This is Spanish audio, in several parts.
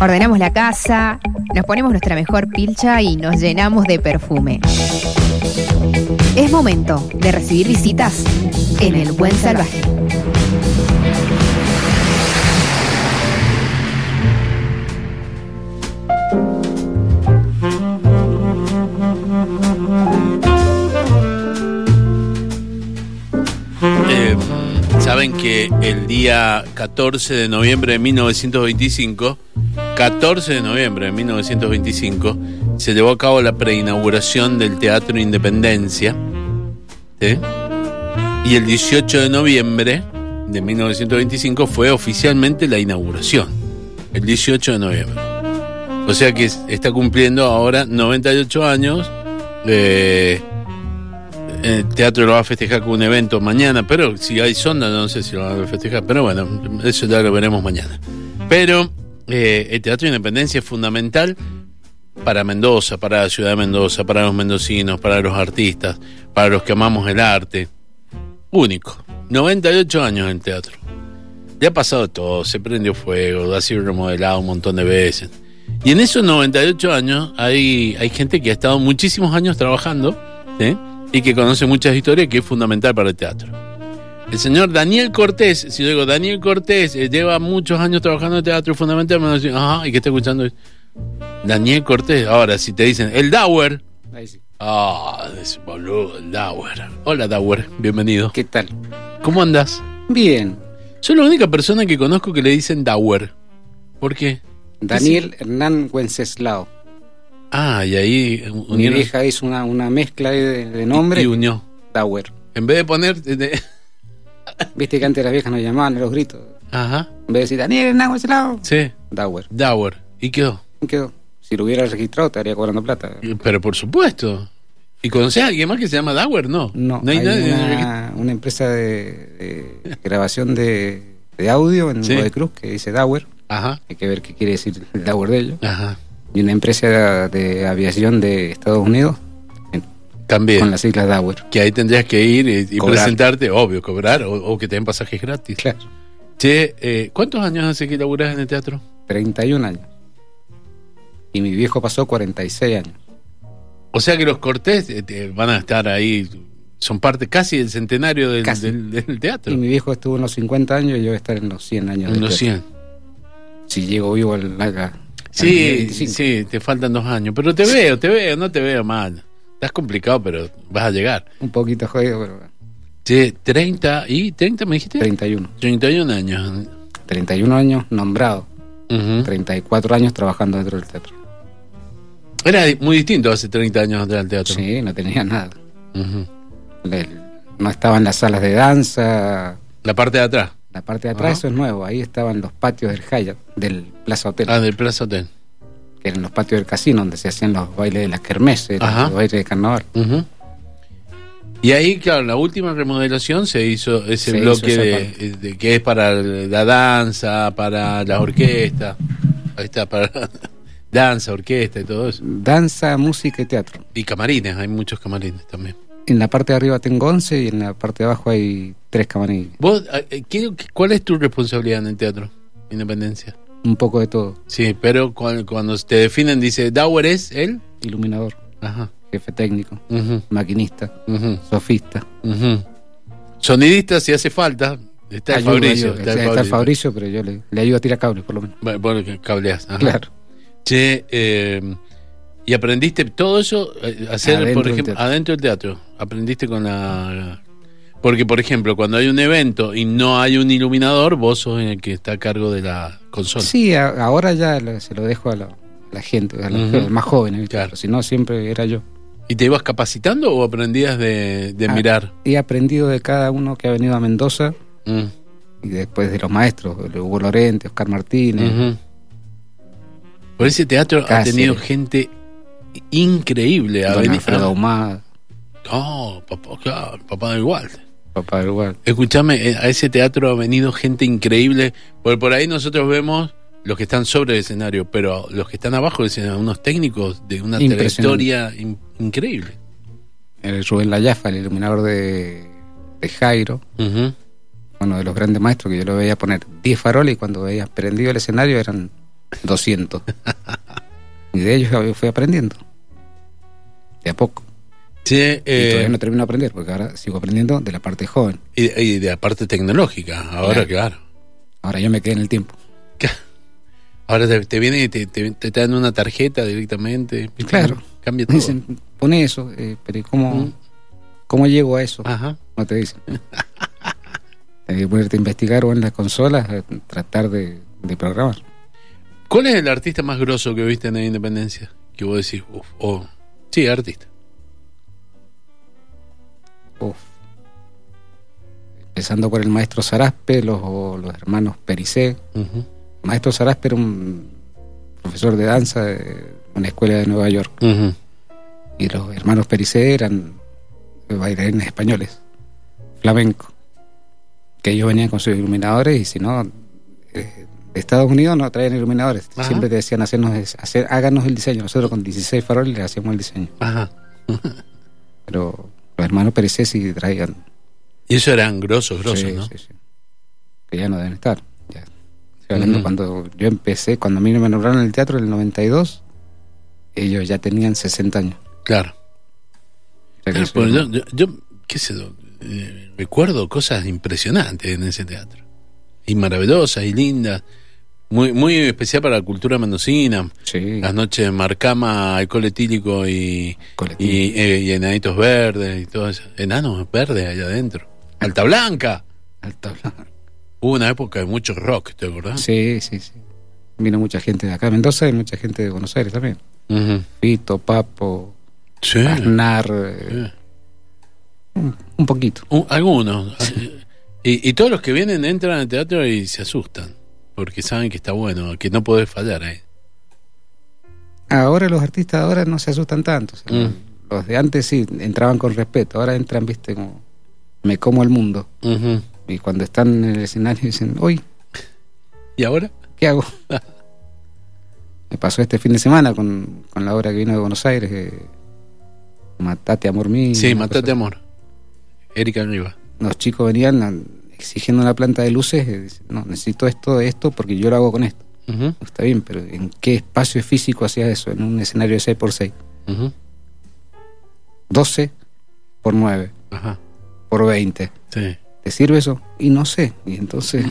Ordenamos la casa, nos ponemos nuestra mejor pilcha y nos llenamos de perfume. Es momento de recibir visitas en el Buen Salvaje. Eh, Saben que el día 14 de noviembre de 1925, 14 de noviembre de 1925, se llevó a cabo la preinauguración del Teatro Independencia. Y el 18 de noviembre de 1925 fue oficialmente la inauguración. El 18 de noviembre. O sea que está cumpliendo ahora 98 años. Eh, el teatro lo va a festejar con un evento mañana, pero si hay sonda no sé si lo van a festejar, pero bueno, eso ya lo veremos mañana. Pero eh, el Teatro Independencia es fundamental para Mendoza, para la ciudad de Mendoza, para los mendocinos, para los artistas, para los que amamos el arte. Único. 98 años en teatro. Ya ha pasado todo, se prendió fuego, ha sido remodelado un montón de veces. Y en esos 98 años hay, hay gente que ha estado muchísimos años trabajando, y que conoce muchas historias que es fundamental para el teatro. El señor Daniel Cortés, si yo digo Daniel Cortés, eh, lleva muchos años trabajando en teatro fundamental, me van a decir, ajá, y que está escuchando. Daniel Cortés, ahora si te dicen, el Dauer. Ahí sí. Ah, ese boludo, el Dauer. Hola Dauer, bienvenido. ¿Qué tal? ¿Cómo andas? Bien. Soy la única persona que conozco que le dicen Dauer. ¿Por qué? Daniel Hernán Wenceslao. Ah, y ahí Mi unieron- vieja hizo una, una mezcla de, de nombre. y unió. Dauer. En vez de poner. de- Viste que antes las viejas nos llamaban a los gritos. Ajá, En vez de decir Daniel Hernán Wenceslao. sí, Dauer. Dauer. ¿Y quedó? ¿Qué quedó? Si lo hubiera registrado, estaría cobrando plata. Pero por supuesto. ¿Y conoces a alguien más que se llama Dauer? No. No, hay, hay, nadie. una, una empresa de, de grabación de, de audio en Sí. Godoy Cruz que dice Dauer. Ajá, Hay que ver qué quiere decir el Dauer de ellos. ajá. Y una empresa de, de aviación de Estados Unidos en- También. con las siglas Dauer. Que ahí tendrías que ir y, presentarte, obvio, cobrar o, o que te den pasajes gratis. Claro. Che, eh, ¿cuántos años hace que laburás en el teatro? 31 años. Y mi viejo pasó 46 años. O sea que los Cortés eh, van a estar ahí, son parte casi del centenario del, Casi. del- del teatro. Y mi viejo estuvo en los 50 años y yo voy a estar en los 100 años. En los teatro. 100. Si llego vivo al, al Sí, 2025. sí, te faltan dos años. Pero te veo, te veo, no te veo mal. Estás complicado, pero vas a llegar. Un poquito jodido, pero Che, 30 y 30 me dijiste? 31. 31 años. 31 años nombrado. Ujú. 34 años trabajando dentro del teatro. Era muy distinto hace 30 años atrás del teatro. Sí, no tenía nada. No estaban las salas de danza. La parte de atrás. La parte de atrás, eso es nuevo. Ahí estaban los patios del Hyatt, del Plaza Hotel. Ah, del Plaza Hotel. Que eran los patios del casino donde se hacían los bailes de las kermeses, los bailes de carnaval. Y ahí, claro, la última remodelación se hizo ese Se bloque esa de, que es para la danza, para la orquesta. Ahí está, para danza, orquesta y todo eso. Danza, música y teatro. Y camarines, hay muchos camarines también. En la parte de arriba tengo 11 y en la parte de abajo hay tres camarines. ¿Vos, eh, qué- ¿Cuál es tu responsabilidad en el teatro? Independencia. Un poco de todo. Sí, pero cuando, cuando te definen, dice, Dauer es él. Iluminador, Ajá. jefe técnico, maquinista, sofista. Sonidista, si hace falta. Está el Ayudo, Fabricio. ayudo. Está, el Fabricio, pero yo le, le ayudo a tirar cables por lo menos. Bueno, bueno, que cableas. ajá. Claro. Che, eh, ¿y aprendiste todo eso? eh, hacer, Adentro por ejemplo, adentro del teatro. Aprendiste con la... Porque, por ejemplo, cuando hay un evento y no hay un iluminador, vos sos el que está a cargo de la consola. Sí, a- ahora ya lo- se lo dejo a la, a la gente, a los Ujú. más jóvenes. Claro. Si no, siempre era yo. ¿Y te ibas capacitando o aprendías de, de Ah. mirar? He aprendido de cada uno que ha venido a Mendoza Mm, y después de los maestros, de Hugo Lorente, Oscar Martínez. Por ese teatro ha tenido gente increíble. Don venido- Alfredo Ahumada, Oh, papá, claro, papá del Walter. Papá. Escúchame, eh, a ese teatro ha venido gente increíble. Por, por ahí nosotros vemos los que están sobre el escenario, pero los que están abajo del escenario, unos técnicos de una trayectoria in- increíble. El Rubén Layafa, el iluminador de, de Jairo, Ujú. uno de los grandes maestros que yo lo veía poner 10 faroles y cuando veía prendido el escenario eran 200. y de ellos fui aprendiendo. De a poco. Sí, y eh, todavía no termino de aprender, porque ahora sigo aprendiendo de la parte joven. y, y de la parte tecnológica, ahora claro. Ahora yo me quedé en el tiempo. Ahora te, te viene y te, te, te dan una tarjeta directamente. Y claro. Cambia todo. dicen, pone eso, eh, pero ¿y ¿cómo, Mm. ¿cómo llego a eso? Ajá. No te dicen. Tienes que ponerte a investigar o en las consolas, eh, tratar de, de programar. ¿Cuál es el artista más grosso que viste en la Independencia? Que vos decís, uff, oh, sí, artista. Uf. Empezando por el maestro Saraspe, los, los hermanos Pericé. Ujú, Maestro Saraspe era un profesor de danza de una escuela de Nueva York. Y los hermanos Pericé eran bailarines españoles, flamenco. Que ellos venían con sus iluminadores y si no, eh, de Estados Unidos no traían iluminadores. Ajá. Siempre te decían, hacernos, hacer, háganos el diseño. Nosotros con 16 faroles le hacíamos el diseño. Ajá. Pero los hermanos sí traían. Y eso eran grosos, grosos, sí, ¿no? sí, sí. Que ya no deben estar. Ya. Estoy hablando cuando yo empecé, cuando a mí me nombraron en el teatro en el 92, ellos ya tenían 60 años. Claro. O sea no- yo, yo, yo, qué sé eh, recuerdo cosas impresionantes en ese teatro. Y maravillosas y lindas. Muy, muy especial para la cultura mendocina. sí, Las noches de Marcama, alcohol etílico y, eh, y enanitos verdes y todo eso. Enanos verdes allá adentro. Alta Blanca. Alta Blanca. Hubo una época de mucho rock, ¿te acordás? Sí, sí, sí. Vino mucha gente de acá, de Mendoza, y mucha gente de Buenos Aires también. Ujú. Fito, Papo, Sí. Aznar, eh, Sí. un, un poquito. Uh, algunos. Y, y todos los que vienen entran al teatro y se asustan. Porque saben que está bueno, que no podés fallar ahí. Ahora los artistas ahora no se asustan tanto. o sea, Mm. Los de antes sí, entraban con respeto. Ahora entran, viste, como me como el mundo. Y cuando están en el escenario dicen, uy, ¿Y ahora? ¿qué hago? Me pasó este fin de semana con, con la obra que vino de Buenos Aires, eh, Matate, Amor Mío. Sí, Matate Amor. Erika Riva. Los chicos venían exigiendo una planta de luces, eh, no, necesito esto, esto, porque yo lo hago con esto. Está bien, pero ¿en qué espacio físico hacías eso? En un escenario de 6x6. ujú. 12 por 9 Ajá. por 20. Sí. ¿Te sirve eso? Y no sé. Y entonces...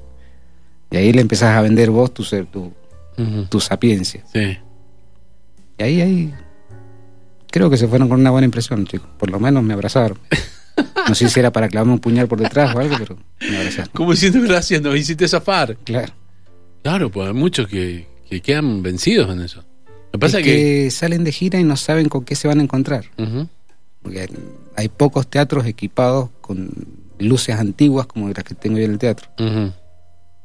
y ahí le empezás a vender vos tu, ser- tu, tu sapiencia. Sí. Y ahí, ahí... Creo que se fueron con una buena impresión, chicos. Por lo menos me abrazaron. No sé si era para clavarme un puñal por detrás o algo, pero me abrazaron. Como diciendo gracias, nos hiciste zafar. Claro. Claro, pues hay muchos que, que quedan vencidos en eso. Lo que pasa es que. que salen de gira y no saben con qué se van a encontrar. Porque hay- hay pocos teatros equipados con luces antiguas como las que tengo yo en el teatro.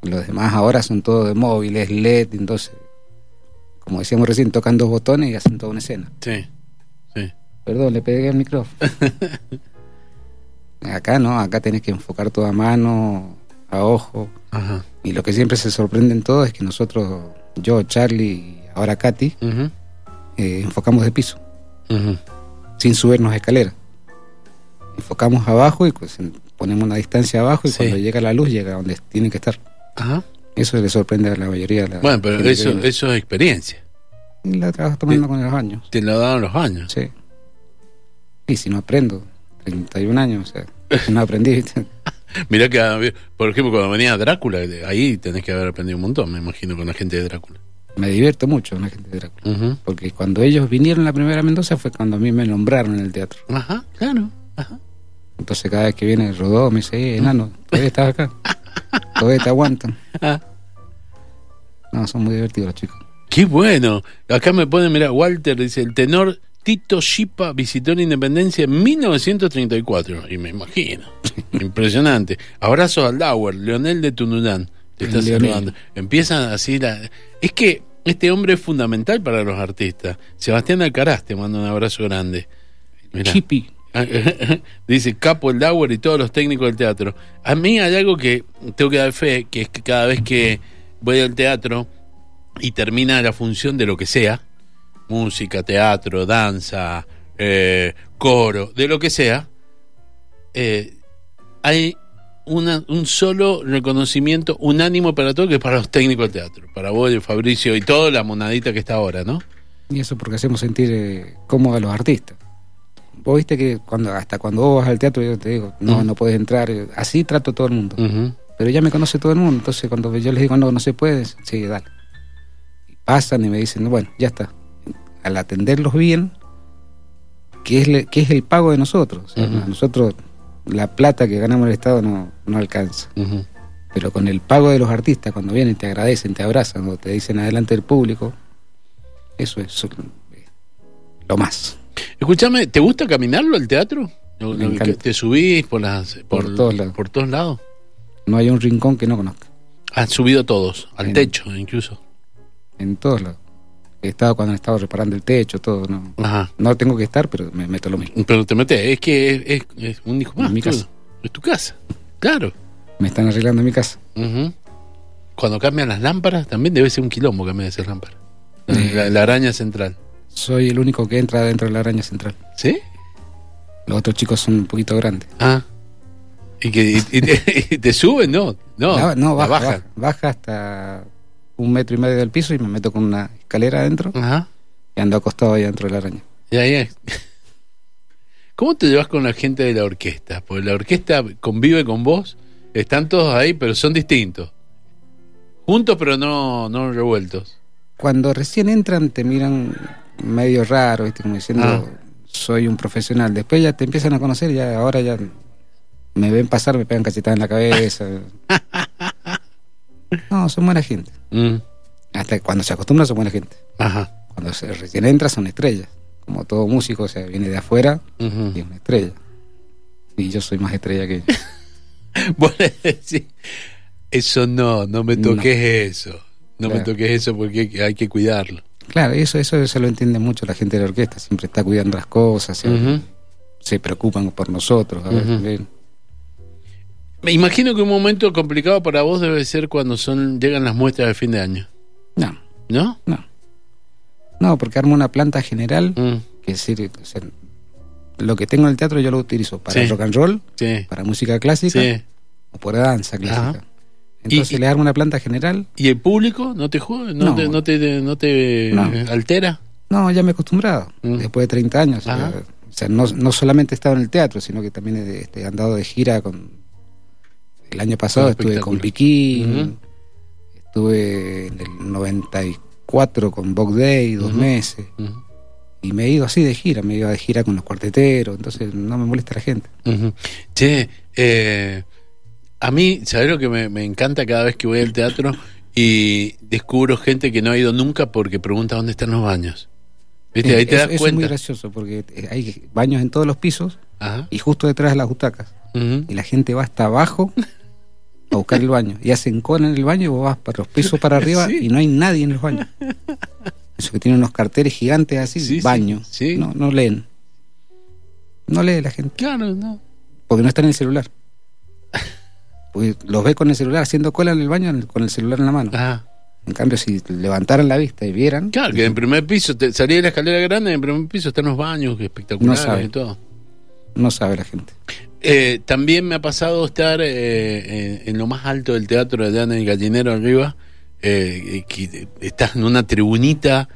Los demás ahora son todos de móviles, LED, entonces, como decíamos recién, tocan dos botones y hacen toda una escena. Sí. Sí. Perdón, le pegué al micrófono. acá no, acá tenés que enfocar todo a mano, a ojo. Ajá. Y lo que siempre se sorprenden todos es que nosotros, yo, Charlie y ahora Katy, eh, enfocamos de piso, sin subirnos escaleras. Enfocamos abajo y pues, ponemos una distancia abajo y Sí. cuando llega la luz llega donde tiene que estar. Ajá. Eso le sorprende a la mayoría. de la Bueno, pero que eso, eso es experiencia. Y la trabajas tomando con los años. Te lo daban los años. Sí. Y si no aprendo, 31 años, o sea, no aprendí, ¿viste? Mirá que, ah, por ejemplo, cuando venía Drácula, ahí tenés que haber aprendido un montón, me imagino, con la gente de Drácula. me divierto mucho con la gente de Drácula. Porque cuando ellos vinieron la primera a Mendoza fue cuando a mí me nombraron en el teatro. Ajá, claro. Ajá. Entonces cada vez que viene Rodó me dice, eh, enano, todavía estás acá. Todavía te aguantan. Ah, No, son muy divertidos los chicos. qué bueno. Acá me ponen, mira, Walter dice, el tenor Tito Chipa visitó la Independencia en 1934. Y me imagino. Impresionante. Abrazos al Lauer, Leonel de Tunurán. Te está saludando. Empiezan así la... Es que este hombre es fundamental para los artistas. Sebastián Alcaraz te manda un abrazo grande. Mirá. Chippy. Dice Capo, el Lauer y todos los técnicos del teatro. A mí hay algo que tengo que dar fe, que es que cada vez que voy al teatro y termina la función de lo que sea, música, teatro, danza, eh, coro, de lo que sea, eh, hay una, un solo reconocimiento unánimo para todo, que es para los técnicos del teatro, para vos, y Fabricio y toda la monadita que está ahora, ¿no? Y eso porque hacemos sentir eh, cómodos a los artistas. Vos viste que cuando hasta cuando vos vas al teatro yo te digo, no, no puedes entrar. Así trato a todo el mundo. Pero ya me conoce todo el mundo. Entonces cuando yo les digo, no, no se puede, sí, dale. Y pasan y me dicen, bueno, ya está. Al atenderlos bien, ¿qué es, le- qué es el pago de nosotros? Nosotros, la plata que ganamos el Estado no, no alcanza. Pero con el pago de los artistas, cuando vienen, te agradecen, te abrazan, o te dicen adelante del público, eso es lo más. Escúchame, ¿te gusta caminarlo al teatro? Que. ¿Te subís por, las, Por todos lados. por todos lados? No hay un rincón que no conozca, Han subido todos, al En- techo incluso. en todos lados. He estado cuando han estado reparando el techo, todo. No, Ajá. no tengo que estar, pero me meto lo mismo. Pero te metes, es que es, es- es un hijo más. En mi casa. Es tu casa, claro. Me están arreglando mi casa. Cuando cambian las lámparas, también debe ser un quilombo cambiar esas lámparas. La, Eh. la- la araña central. Soy el único que entra dentro de la araña central. ¿Sí? Los otros chicos son un poquito grandes. Ah. ¿Y, que, y, y te, suben? No, no. La- no, baja, baja. Baja hasta un metro y medio del piso y me meto con una escalera adentro Ajá. y ando acostado ahí dentro de la araña. Ya, ya. ¿Cómo te llevas con la gente de la orquesta? Porque la orquesta convive con vos, están todos ahí, pero son distintos. Juntos, pero no, no revueltos. Cuando recién entran te miran medio raro, ¿viste? como diciendo, Ah. soy un profesional. Después ya te empiezan a conocer, ya ahora ya me ven pasar, me pegan cachetadas en la cabeza. no, son buena gente. Mm, Hasta cuando se acostumbran son buena gente. Ajá. Cuando se recién entra son estrellas. Como todo músico, o sea, viene de afuera y es una estrella. Y yo soy más estrella que ellos. Vos le decís, eso no, no me No. toques eso. No me toques eso porque hay que- cuidarlo. Claro, eso, eso se lo entiende mucho la gente de la orquesta, siempre está cuidando las cosas, se, preocupan por nosotros. a ver, Ujú. ven. Me imagino que un momento complicado para vos debe ser cuando son llegan las muestras de fin de año. No, ¿No? no. No, porque armo una planta general, Mm, que es decir, o sea, lo que tengo en el teatro yo lo utilizo para Sí. rock and roll, sí. para música clásica Sí. o para danza clásica. Ajá. Entonces Y- le armo una planta general. ¿Y el público no te juega? ¿No, No. te, no te, no te No. eh, altera? No, ya me he acostumbrado, Mm. después de 30 años. o sea, no, no solamente he estado en el teatro, sino que también he este, andado de gira con... El año pasado estuve con. Piquín, estuve en el 94 con Bog Day, dos meses, y me he ido así de gira, me he ido de gira con los cuarteteros, entonces no me molesta la gente. Che, eh, a mí, ¿sabes lo que me, me encanta cada vez que voy al teatro y descubro gente que no ha ido nunca porque pregunta dónde están los baños? ¿Viste? Ahí te das eso, eso es muy cuenta. gracioso porque eh, hay baños en todos los pisos Ajá. y justo detrás de las butacas. Y la gente va hasta abajo buscar el baño. Y hacen cola en el baño y vos vas para los pisos para arriba Sí. y no hay nadie en los baños. Eso que tiene unos carteles gigantes así, Sí, baño. sí. No, no leen. No lee la gente. Claro, no. Porque no está en el celular. Porque los ve con el celular haciendo cola en el baño con el celular en la mano. Ajá. En cambio, si levantaran la vista y vieran, Claro, que en primer piso, te, salí de la escalera grande, en primer piso están los baños No espectaculares sabe. y todo. no sabe la gente. Eh, también me ha pasado estar eh, en, en lo más alto del teatro allá en el gallinero arriba, eh, que estás en una tribunita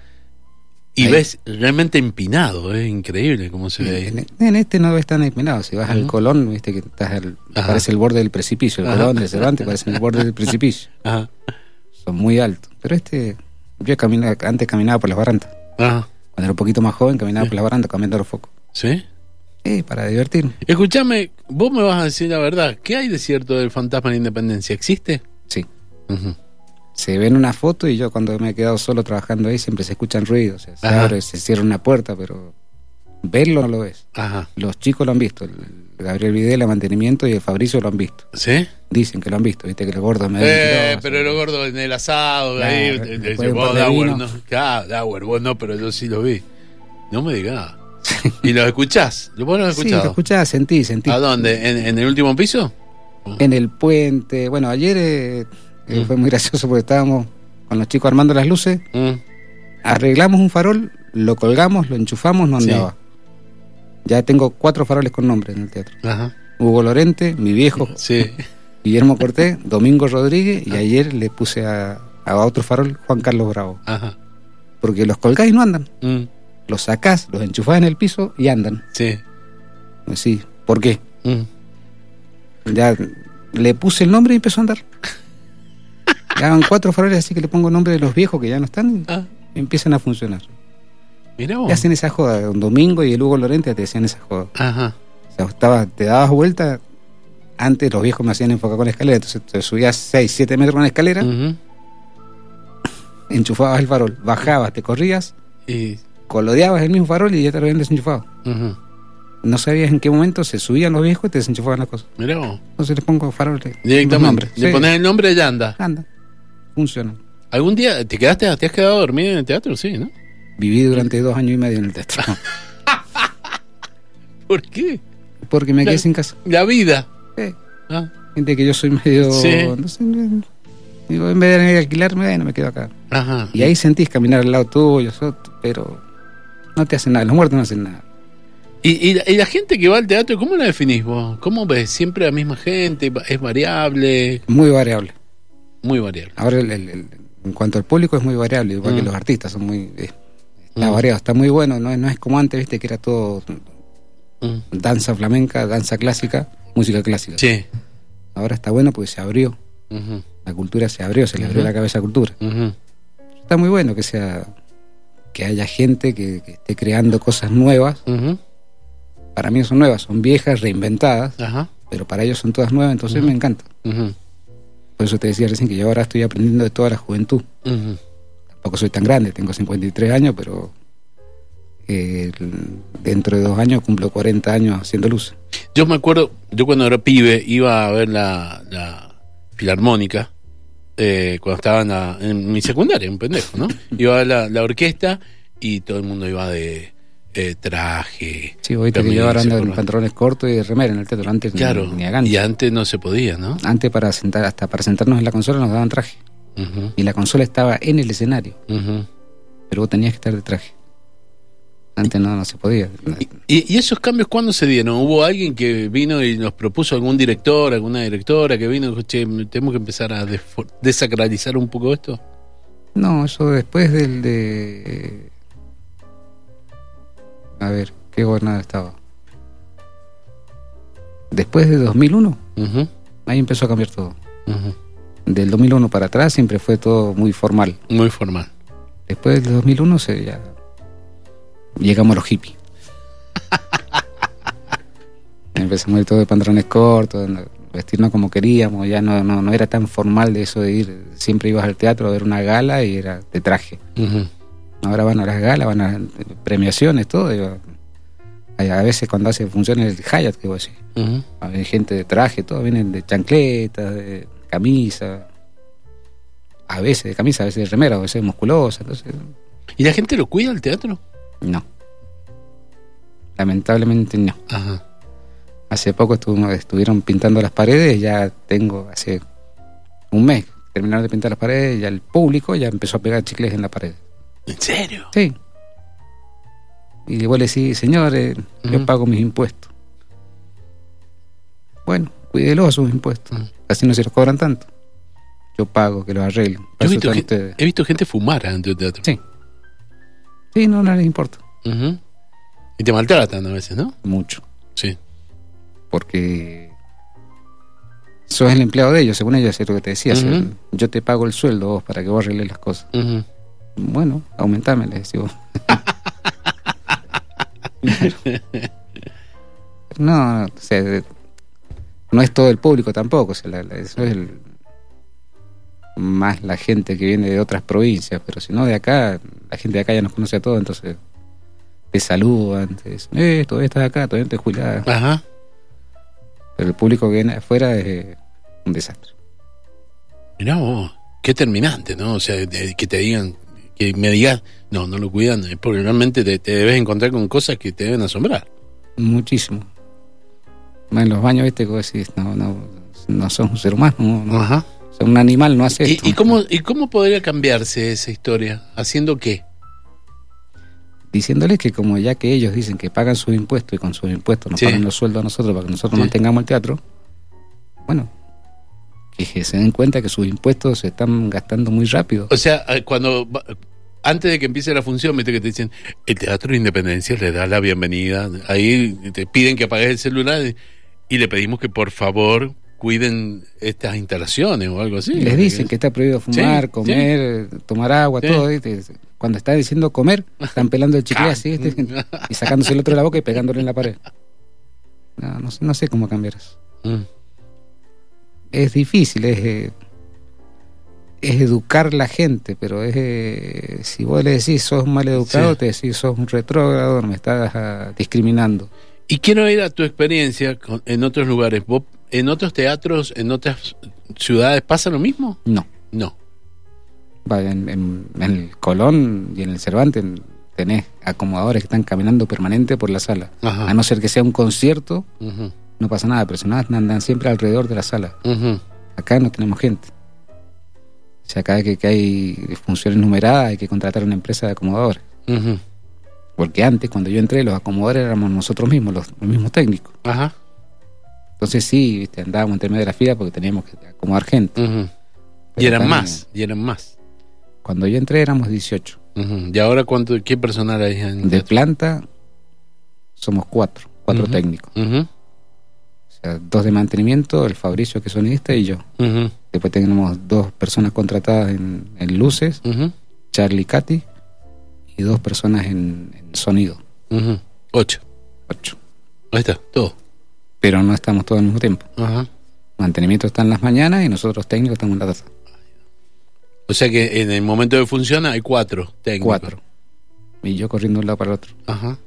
y Ahí. ves realmente empinado, es increíble cómo se ve ahí. En, en este no ves tan empinado. Si vas al. Colón, viste que estás al- parece el borde del precipicio. El Ajá. Colón, el Cervantes, parece el borde del precipicio. Ajá, Son muy altos. Pero este, yo caminaba, antes caminaba por las barandas. ajá, Cuando era un poquito más joven, caminaba por las barandas cambiando los focos. ¿sí? Eh, para divertirme. Escúchame, vos me vas a decir la verdad, ¿qué hay de cierto del fantasma de la independencia? ¿Existe? Sí. Ujú. Se ven una foto y yo cuando me he quedado solo trabajando ahí siempre se escuchan ruidos. O sea, se abre, se cierra una puerta, pero verlo no lo ves. Ajá, Los chicos lo han visto. El Gabriel Videla, mantenimiento, y el Fabricio lo han visto. ¿sí? Dicen que lo han visto, viste que los gordos me Eh, pero lo gordo en el asado, Claro, ahí, eh, eh, vos, Dauer, no, claro, Dauer, vos no, pero yo sí lo vi. No me digas. ¿Y lo escuchás? ¿Vos lo has Sí, lo escuchado? escuchaba, sentí, sentí. ¿A dónde? ¿En, en el último piso? En el puente. Bueno, ayer eh, eh, Mm. fue muy gracioso porque estábamos con los chicos armando las luces. Mm. Arreglamos un farol, lo colgamos, lo enchufamos, no Sí. andaba. Ya tengo cuatro faroles con nombre en el teatro. Ajá. Hugo Lorente, mi viejo, Sí. Guillermo Cortés, Domingo Rodríguez y ayer le puse a, a otro farol Juan Carlos Bravo. Ajá. Porque los colgáis y no andan. Mm, Los sacás, los enchufás en el piso y andan. Sí. Pues Sí, ¿por qué? Mm. Ya le puse el nombre y empezó a andar. Ya van cuatro faroles, así que le pongo el nombre de los viejos que ya no están Ah, y empiezan a funcionar. mirá vos. Te hacen esa joda. Un domingo y el Hugo Lorente te hacían esa joda. Ajá. O sea, estaba, te dabas vuelta. Antes los viejos me hacían enfocar con la escalera, entonces te subías 6, 7 metros con la escalera, enchufabas el farol, bajabas, te corrías, Y, colodeabas el mismo farol y ya te lo habían desenchufado. No sabías en qué momento se subían los viejos y te desenchufaban las cosas. Mirá vos. Entonces les pongo farol Directamente. Le Sí, pones el nombre y ya anda. Anda, funciona. ¿Algún día te quedaste, te has quedado dormido en el teatro? Sí, ¿no? Viví durante dos años y medio en el teatro. ¿Por qué? Porque me quedé sin casa. La vida. Sí. Ah, Gente que yo soy medio. Sí. No sé, digo, en vez de alquilarme, bueno, me quedo acá. Ajá. Y ahí sentís caminar al lado tuyo, pero no te hacen nada. Los muertos no hacen nada. ¿Y, y la, y la gente que va al teatro, cómo la definís vos? ¿Cómo ves? ¿Siempre la misma gente? ¿Es variable? Muy variable. Muy variable. Ahora, el- el- el- en cuanto al público, es muy variable, igual que Mm. los artistas, son muy. eh, está Mm. variado, está muy bueno. No es, no es como antes, viste, que era todo Mm. danza flamenca, danza clásica, música clásica. Sí. Ahora está bueno porque se abrió. La cultura se abrió, se le abrió la cabeza a la cultura. Está muy bueno que sea. Que haya gente que, que esté creando cosas nuevas. Para mí son nuevas, son viejas, reinventadas, Ajá. pero para ellos son todas nuevas, entonces me encanta. Por eso te decía recién que yo ahora estoy aprendiendo de toda la juventud. Tampoco soy tan grande, tengo 53 años, pero eh, dentro de dos años cumplo 40 años haciendo luz. Yo me acuerdo, yo cuando era pibe iba a ver la, la filarmónica, eh, cuando estaba en, la- en mi secundaria, un pendejo, ¿no? Iba a la, la orquesta y todo el mundo iba de eh, traje. Sí, ahora ando en corbata. pantalones cortos y de remera en el teatro, antes ni- Claro, ni, a gancho. y antes no se podía, ¿no? Antes para sentar, hasta para sentarnos en la consola nos daban traje. Y la consola estaba en el escenario, pero vos tenías que estar de traje. Antes no, no se podía. ¿Y, y esos cambios cuándo se dieron? ¿Hubo alguien que vino y nos propuso algún director, alguna directora que vino y dijo, che, tenemos que empezar a desacralizar un poco esto? No, eso después del de... A ver, ¿qué gobernador estaba? Después de 2001, Ujú, ahí empezó a cambiar todo. ujú. Del 2001 para atrás siempre fue todo muy formal. Muy formal. Después del 2001 se ya llegamos a los hippies. Empezamos a ir todo de pantalones cortos, no- vestirnos como queríamos, ya no, no, no era tan formal de eso de ir, siempre ibas al teatro a ver una gala y era de traje. Ahora van a las galas, van a premiaciones, todo. a veces cuando hace funciones el Hyatt, que vos decís, Ujú. hay gente de traje, todo, vienen de chancletas, de camisa, a veces de camisa, a veces de remera, a veces musculosa, entonces ¿Y la gente lo cuida el teatro? No. Lamentablemente no. Ajá. Hace poco estuvimos, estuvieron pintando las paredes, ya tengo hace un mes, terminaron de pintar las paredes, ya el público ya empezó a pegar chicles en la pared. ¿En serio? Sí. Y vos le decís, señor, eh, yo pago mis impuestos. Bueno, cuídelo sus impuestos. Ujú. Así no se los cobran tanto. Yo pago, que los arreglen. Yo he visto, he gente fumar adentro del teatro. Sí. Sí, no, no les importa. Y te maltratan a veces, ¿no? Mucho. Sí. Porque sos el empleado de ellos, según ellos, es lo que te decía. Yo te pago el sueldo vos para que vos arregles las cosas. Bueno, aumentame, les decís vos. no, no, o sea, no es todo el público tampoco, o sea, la- la- eso es el, más la gente que viene de otras provincias, pero si no de acá, la gente de acá ya nos conoce a todos, entonces te saludan, te dicen, eh, todavía estás acá, todavía no te jubilás. Ajá. Pero el público que viene afuera es eh, un desastre. Mirá vos. Qué terminante, ¿no? O sea, de- que te digan, que me digas, no, no lo cuidan, es porque realmente te, te debes encontrar con cosas que te deben asombrar. Muchísimo. En los baños, viste, que vos decís, no, no, no sos un ser humano, no, no. Ajá. O sea, un animal no hace ¿Y, esto. y cómo, ¿Y cómo podría cambiarse esa historia? ¿Haciendo qué? Diciéndoles que como ya que ellos dicen que pagan sus impuestos y con sus impuestos nos Sí. pagan los sueldos a nosotros para que nosotros Sí. mantengamos el teatro, bueno, que se den cuenta que sus impuestos se están gastando muy rápido. O sea, eh, cuando antes de que empiece la función, viste que te dicen, el Teatro de Independencia le da la bienvenida. Ahí te piden que apagues el celular y le pedimos que por favor cuiden estas instalaciones o algo así. Les dicen que está prohibido fumar, Sí, comer, tomar agua, Sí. todo. ¿viste? Cuando está diciendo comer, están pelando el chicle así ¿viste? y sacándose el otro de la boca y pegándole en la pared. No, no, sé- no sé cómo cambiar eso. Mm. Es difícil, es, eh, es educar la gente, pero es eh, si vos le decís sos mal educado, te decís sos un retrógrado, me estás ah, discriminando. Y quiero ir a tu experiencia con- en otros lugares. ¿Vos, ¿En otros teatros, en otras ciudades pasa lo mismo? No. No. En, en- en el Colón y en el Cervantes tenés acomodadores que están caminando permanente por la sala. Ajá. A no ser que sea un concierto, no pasa nada, pero andan siempre alrededor de la sala. Acá no tenemos gente. O sea, cada vez que, que hay funciones numeradas hay que contratar una empresa de acomodadores. Porque antes, cuando yo entré, los acomodadores éramos nosotros mismos, los, los mismos técnicos. Ajá. Entonces sí, ¿viste? andábamos entre medio de la fila porque teníamos que acomodar gente. Ujú. Y eran más, y eran más. Cuando yo entré éramos 18. Ujú. ¿Y ahora cuánto, qué personal hay en De teatro? planta somos cuatro, cuatro técnicos. O sea, dos de mantenimiento, el Fabricio que es sonidista y yo. Después tenemos dos personas contratadas en, en luces, Charlie y Katy, y dos personas en, en sonido. Ocho. ocho. Ahí está, todo. Pero no estamos todos al mismo tiempo. Ajá. Mantenimiento está en las mañanas y nosotros técnicos estamos en la tarde. O sea que en el momento de función hay cuatro técnicos. Cuatro. Y yo corriendo de un lado para el otro. Ajá.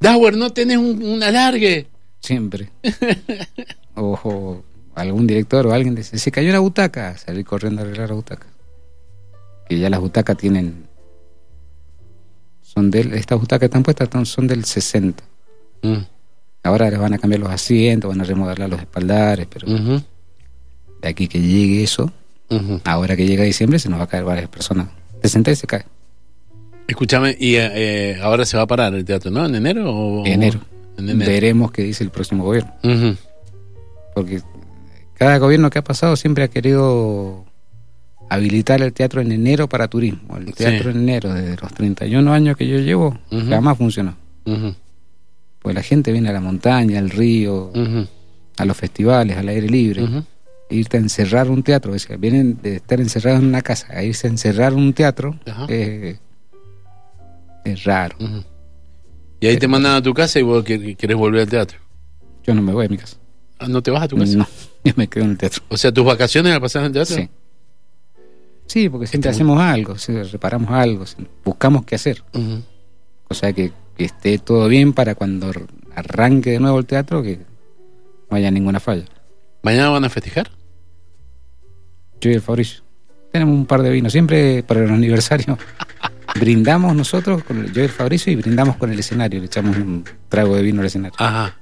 Dower, ¿no tenés un, un alargue? Siempre. o, o algún director o alguien dice, se cayó una butaca, salir corriendo a arreglar la butaca. Que ya las butacas tienen... Son del, estas butacas están puestas son del 60. Mm, Ahora les van a cambiar los asientos, van a remodelar los espaldares, pero de aquí que llegue eso, ahora que llega diciembre se nos va a caer varias personas. Se senta y se cae. Escúchame, y eh, eh, ahora se va a parar el teatro, ¿no? ¿En enero o...? Enero. En enero. Veremos qué dice el próximo gobierno. Porque cada gobierno que ha pasado siempre ha querido habilitar el teatro en enero para turismo. El teatro Sí. en enero, desde los 31 años que yo llevo, jamás funcionó. Pues la gente viene a la montaña, al río, a los festivales, al aire libre. Irte a encerrar un teatro, o sea, vienen de estar encerrados en una casa, a irse a encerrar un teatro, es raro. Y ahí te mandan a tu casa y vos que- querés volver al teatro. Yo no me voy a mi casa. Ah, ¿No te vas a tu casa? No, yo me quedo en el teatro. O sea, tus vacaciones las pasas en el teatro. Sí. Sí, porque siempre hacemos algo, reparamos algo, buscamos qué hacer. O sea, que, que esté todo bien para cuando arranque de nuevo el teatro, que no haya ninguna falla. ¿Mañana van a festejar? Yo y el Fabricio. Tenemos un par de vinos. Siempre para el aniversario brindamos nosotros, con el, yo y el Fabricio, y brindamos con el escenario. Le echamos un trago de vino al escenario. Ajá.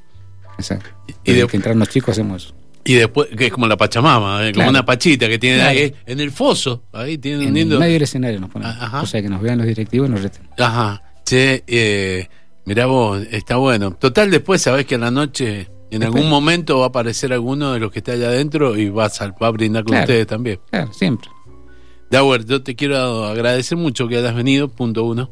Exacto. Y de- que entran los chicos hacemos eso. Y después, que es como la Pachamama, ¿eh? como una pachita que tienen Claro. ahí en el foso. Ahí tienen un En lindo. el medio del escenario nos ponemos. Ajá. O sea, que nos vean los directivos y nos reten. Ajá. Che, eh, mirá vos, está bueno. Total, después sabés que en la noche, en Después- algún momento va a aparecer alguno de los que está allá adentro y va a, va a brindar con Claro. ustedes también. Claro, siempre. Dauer, yo te quiero agradecer mucho que hayas venido, punto uno.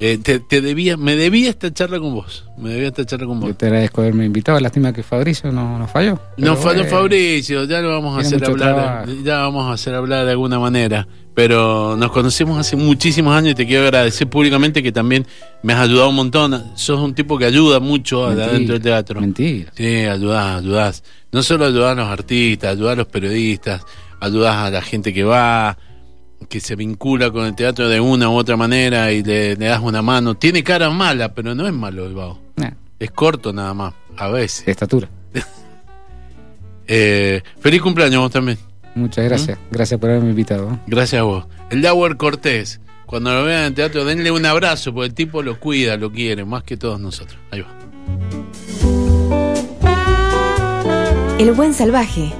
Eh, te, te debía, me debía esta charla con vos. Me debía esta charla con vos. Yo te agradezco haberme invitado. Lástima que Fabricio no, no falló. No falló bueno, Fabricio, ya lo vamos a hacer hablar, trabajo. ya vamos a hacer hablar de alguna manera. Pero nos conocemos hace muchísimos años y te quiero agradecer públicamente que también me has ayudado un montón. Sos un tipo que ayuda mucho Mentira, adentro del teatro. Mentira. Sí, ayudás, ayudás. No solo ayudás a los artistas, ayudás a los periodistas, ayudás a la gente que va, que se vincula con el teatro de una u otra manera y le, le das una mano. Tiene cara mala, pero no es malo el vago. Nah, Es corto nada más, a veces. de estatura. Eh, feliz cumpleaños vos también. Muchas gracias. Gracias por haberme invitado. Gracias a vos. El Dauer Cortés, cuando lo vean en el teatro, denle un abrazo, porque el tipo lo cuida, lo quiere, más que todos nosotros. Ahí va. El buen salvaje